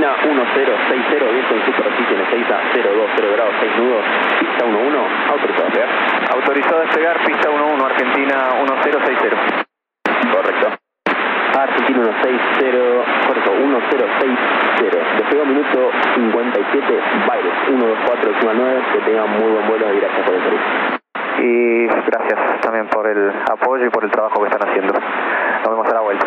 Argentina 1060, viento en superficie en 6 a 02, 0 grados, 6 nudos, pista 11, autorizado a despegar. Autorizado a despegar, pista 11, Argentina 1060. Correcto. Argentina 160, correcto, 1060. Despegó minuto 57, Baires 124, décima 9, que tengan muy buen vuelo y gracias por el servicio. Y gracias también por el apoyo y por el trabajo que están haciendo. Nos vemos a la vuelta.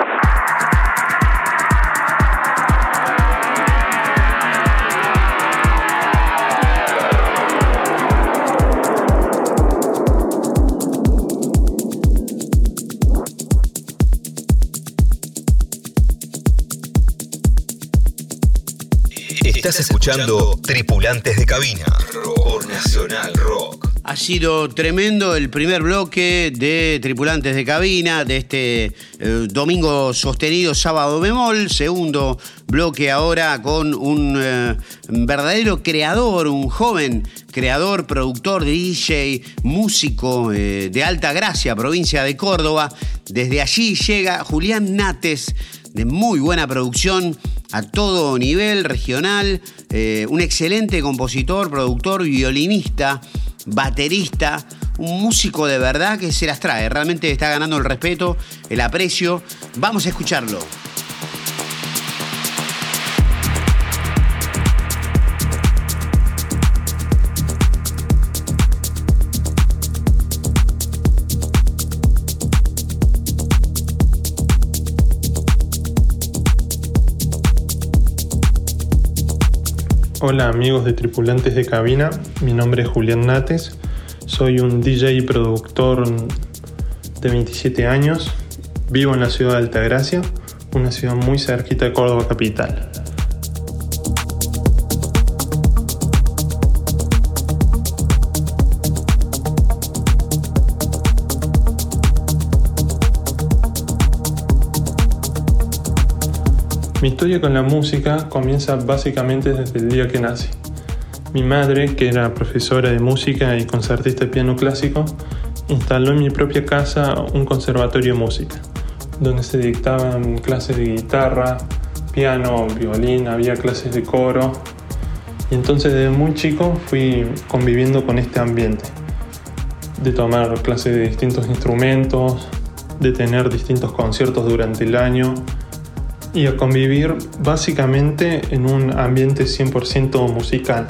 Estás escuchando Tripulantes de Cabina por Nacional Rock. Ha sido tremendo el primer bloque de Tripulantes de Cabina de este eh, domingo sostenido sábado bemol. Segundo bloque ahora con un eh, verdadero creador, un joven creador, productor, DJ, músico eh, de Alta Gracia, provincia de Córdoba. Desde allí llega Julián Nates de muy buena producción a todo nivel regional, eh, un excelente compositor, productor, violinista, baterista, un músico de verdad que se las trae, realmente está ganando el respeto, el aprecio. Vamos a escucharlo. Hola amigos de tripulantes de cabina, mi nombre es Julián Nates, soy un DJ y productor de 27 años, vivo en la ciudad de Altagracia, una ciudad muy cerquita de Córdoba capital. Mi historia con la música comienza básicamente desde el día que nací. Mi madre, que era profesora de música y concertista de piano clásico, instaló en mi propia casa un conservatorio de música, donde se dictaban clases de guitarra, piano, violín, había clases de coro. Y entonces desde muy chico fui conviviendo con este ambiente, de tomar clases de distintos instrumentos, de tener distintos conciertos durante el año y a convivir básicamente en un ambiente 100% musical.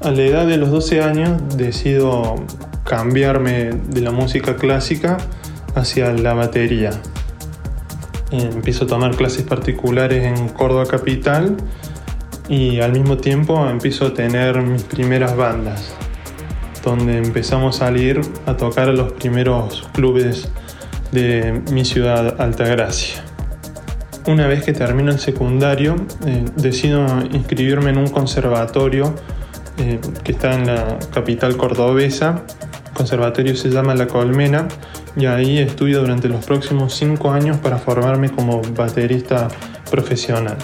A la edad de los 12 años decido cambiarme de la música clásica hacia la batería. Empiezo a tomar clases particulares en Córdoba Capital y al mismo tiempo empiezo a tener mis primeras bandas, donde empezamos a salir a tocar a los primeros clubes de mi ciudad Altagracia. Una vez que termino el secundario, eh, decido inscribirme en un conservatorio eh, que está en la capital cordobesa. El conservatorio se llama La Colmena y ahí estudio durante los próximos cinco años para formarme como baterista profesional.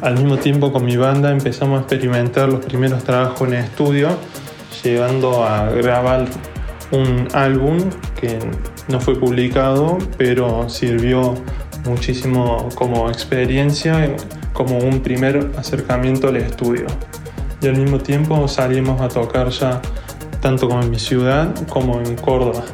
Al mismo tiempo con mi banda empezamos a experimentar los primeros trabajos en estudio, llegando a grabar un álbum que no fue publicado, pero sirvió muchísimo como experiencia, como un primer acercamiento al estudio. Y al mismo tiempo salimos a tocar ya tanto como en mi ciudad como en Córdoba.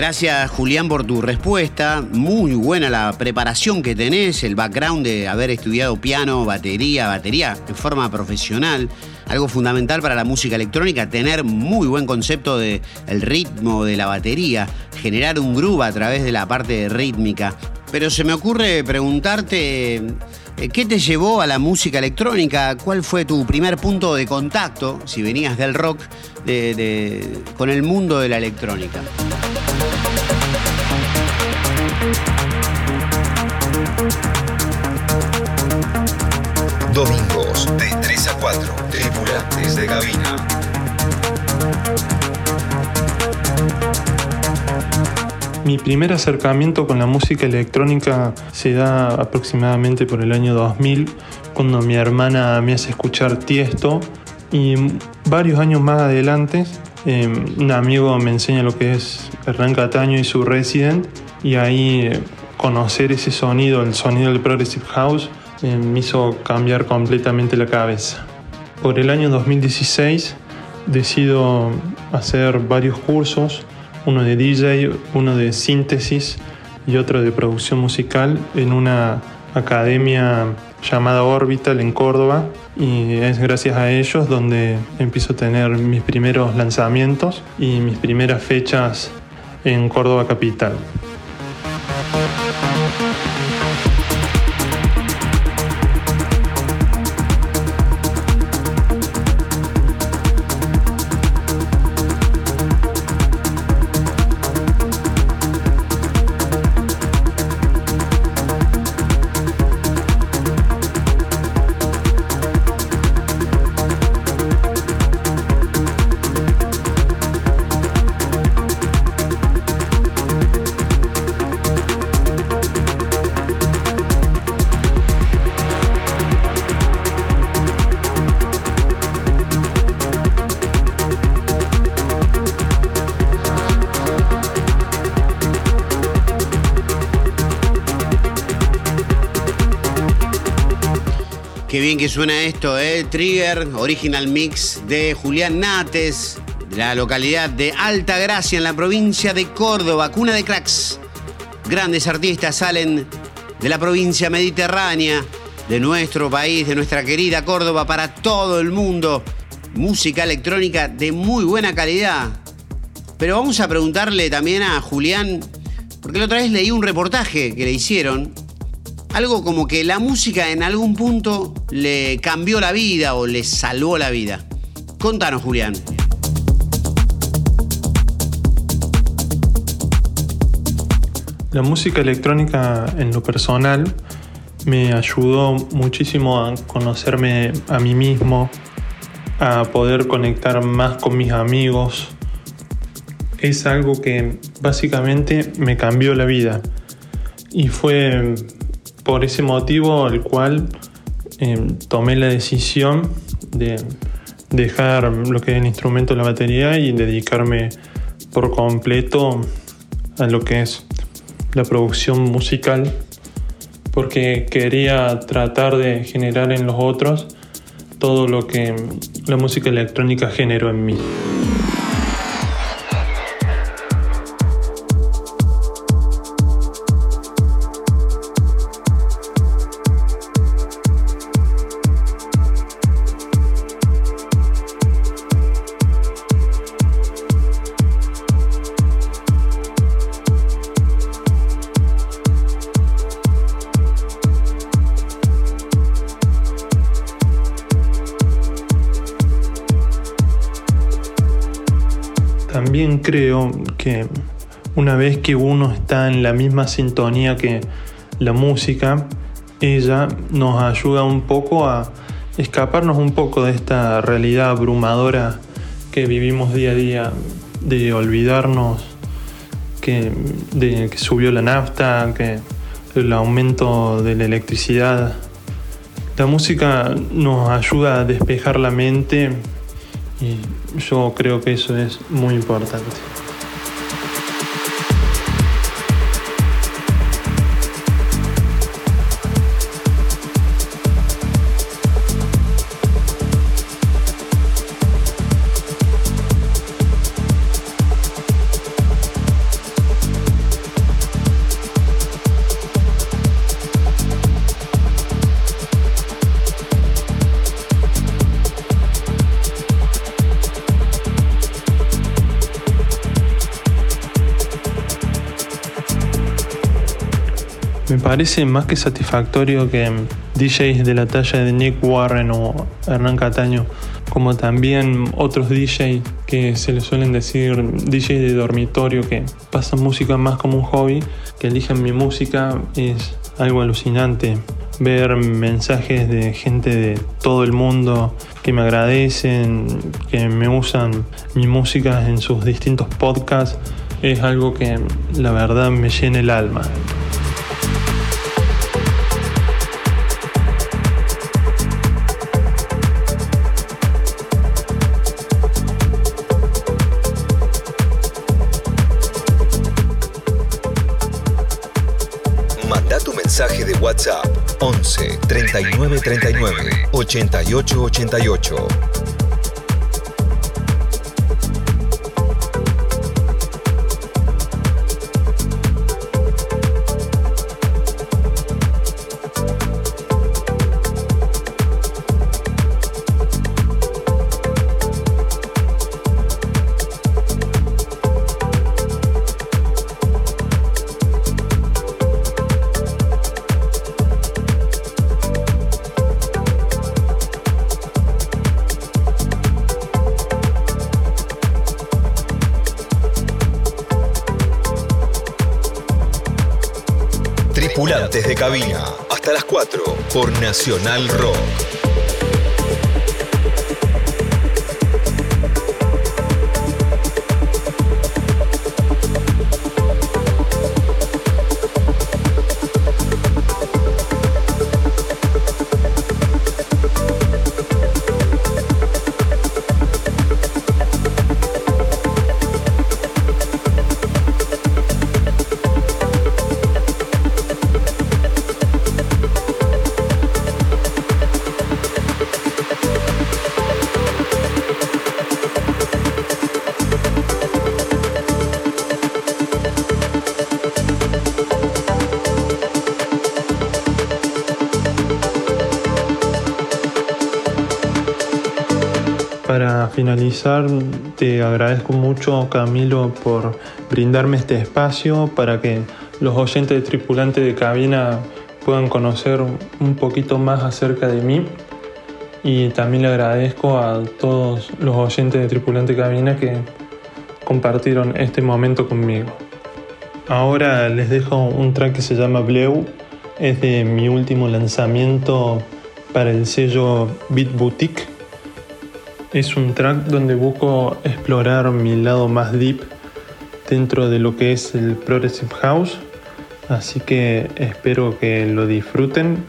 Gracias Julián por tu respuesta. Muy buena la preparación que tenés, el background de haber estudiado piano, batería, batería en forma profesional. Algo fundamental para la música electrónica, tener muy buen concepto del ritmo de la batería, generar un groove a través de la parte rítmica. Pero se me ocurre preguntarte, eh, ¿qué te llevó a la música electrónica? ¿Cuál fue tu primer punto de contacto, si venías del rock, con el mundo de la electrónica? Domingos de 3 a 4, tripulantes de cabina. Mi primer acercamiento con la música electrónica se da aproximadamente por el año 2000, cuando mi hermana me hace escuchar Tiesto y varios años más adelante eh, un amigo me enseña lo que es Hernán Cataño y su Resident y ahí eh, conocer ese sonido, el sonido del Progressive House, eh, me hizo cambiar completamente la cabeza. Por el año 2016 decido hacer varios cursos, uno de DJ, uno de síntesis y otro de producción musical en una academia llamada Orbital en Córdoba y es gracias a ellos donde empiezo a tener mis primeros lanzamientos y mis primeras fechas en Córdoba Capital. Qué bien que suena esto, ¿eh? Trigger, original mix de Julián Nates, de la localidad de Alta Gracia, en la provincia de Córdoba, cuna de cracks. Grandes artistas salen de la provincia mediterránea, de nuestro país, de nuestra querida Córdoba, para todo el mundo. Música electrónica de muy buena calidad. Pero vamos a preguntarle también a Julián, porque la otra vez leí un reportaje que le hicieron algo como que la música en algún punto le cambió la vida o le salvó la vida. Contanos, Julián. La música electrónica en lo personal me ayudó muchísimo a conocerme a mí mismo, a poder conectar más con mis amigos. Es algo que básicamente me cambió la vida y fue por ese motivo el cual eh, tomé la decisión de dejar lo que es el instrumento, la batería y dedicarme por completo a lo que es la producción musical porque quería tratar de generar en los otros todo lo que la música electrónica generó en mí. También creo que una vez que uno está en la misma sintonía que la música, ella nos ayuda un poco a escaparnos un poco de esta realidad abrumadora que vivimos día a día, de olvidarnos que, de que subió la nafta, que el aumento de la electricidad. La música nos ayuda a despejar la mente y yo creo que eso es muy importante. Parece más que satisfactorio que DJs de la talla de Nick Warren o Hernán Cataño, como también otros DJs que se les suelen decir DJs de dormitorio que pasan música más como un hobby, que eligen mi música, es algo alucinante. Ver mensajes de gente de todo el mundo que me agradecen, que me usan mi música en sus distintos podcasts, es algo que la verdad me llena el alma. 11 39 39 88 88. De cabina. Hasta las 4 por Nacional Rock. Finalizar, te agradezco mucho Camilo por brindarme este espacio para que los oyentes de tripulante de cabina puedan conocer un poquito más acerca de mí. Y también le agradezco a todos los oyentes de tripulante de cabina que compartieron este momento conmigo. Ahora les dejo un track que se llama Bleu, es de mi último lanzamiento para el sello Beat Boutique es un track donde busco explorar mi lado más deep dentro de lo que es el Progressive House. Así que espero que lo disfruten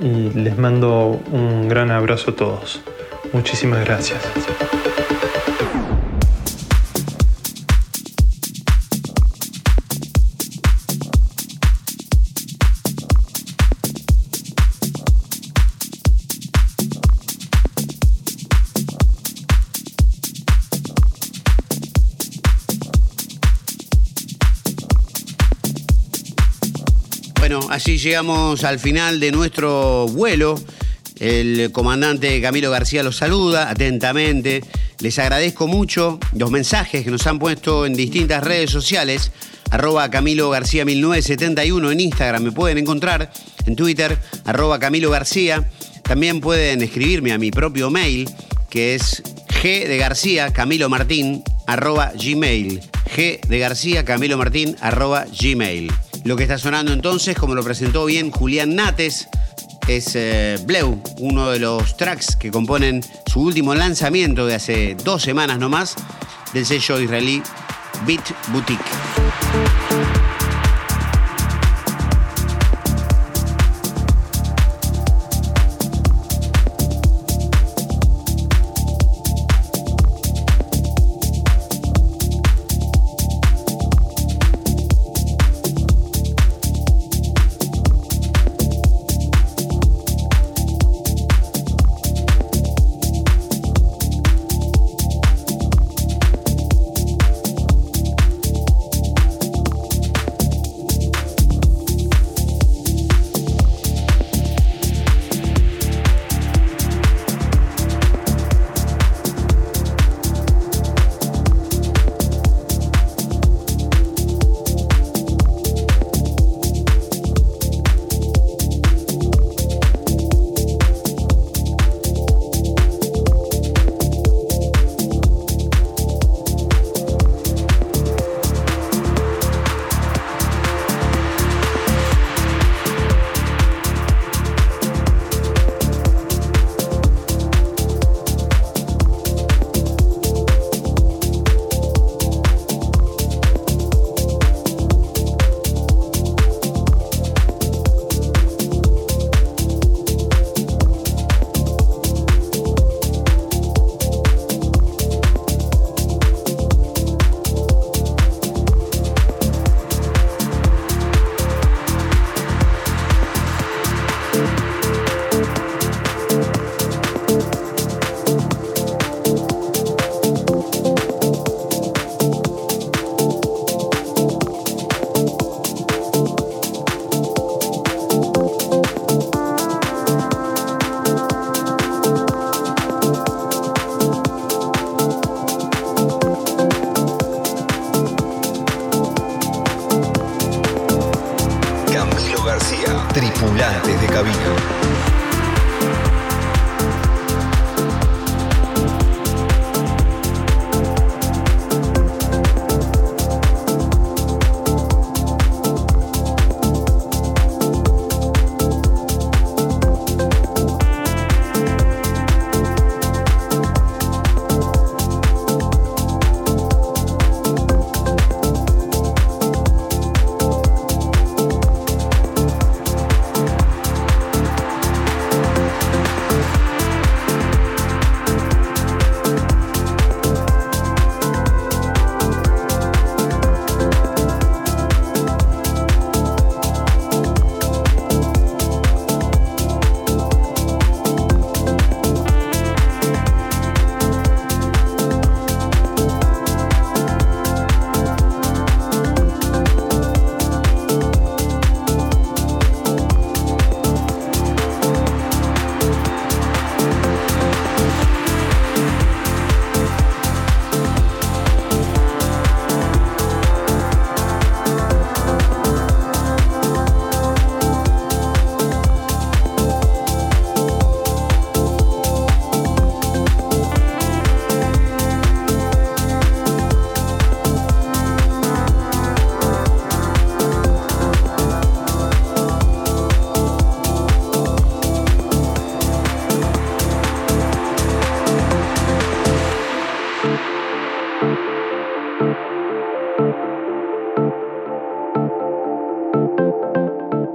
y les mando un gran abrazo a todos. Muchísimas gracias. Así llegamos al final de nuestro vuelo. El comandante Camilo García los saluda atentamente. Les agradezco mucho los mensajes que nos han puesto en distintas redes sociales. Arroba Camilo García 1971 en Instagram me pueden encontrar. En Twitter, arroba Camilo García. También pueden escribirme a mi propio mail, que es G de García Camilo Martín arroba Gmail. G de García Camilo Martín arroba Gmail. Lo que está sonando entonces, como lo presentó bien Julián Nates, es eh, Bleu, uno de los tracks que componen su último lanzamiento de hace dos semanas nomás del sello israelí Beat Boutique.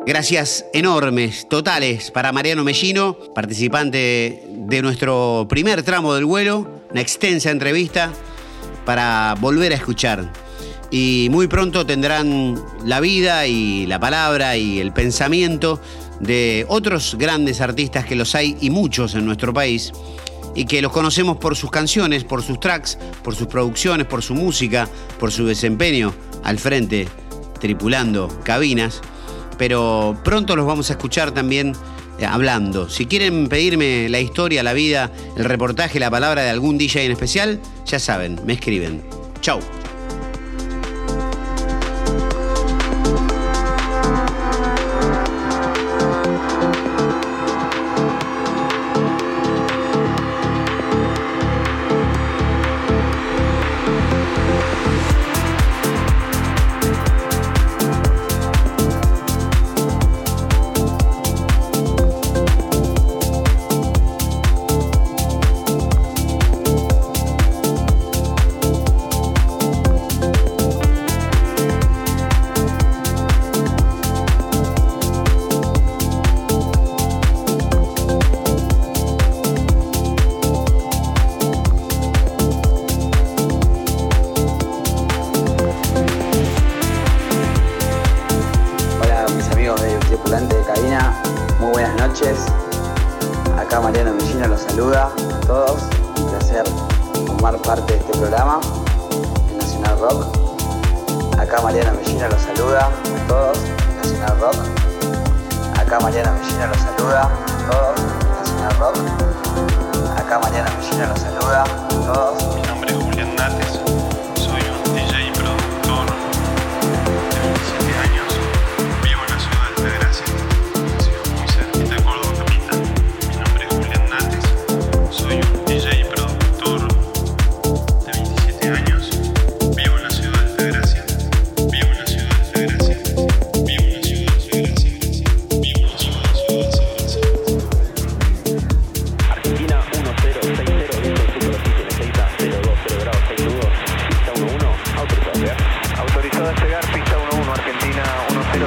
Gracias enormes, totales, para Mariano Mellino, participante de nuestro primer tramo del vuelo, una extensa entrevista para volver a escuchar. Y muy pronto tendrán la vida y la palabra y el pensamiento de otros grandes artistas que los hay y muchos en nuestro país y que los conocemos por sus canciones, por sus tracks, por sus producciones, por su música, por su desempeño al frente, tripulando cabinas pero pronto los vamos a escuchar también eh, hablando. Si quieren pedirme la historia, la vida, el reportaje, la palabra de algún DJ en especial, ya saben, me escriben. Chau.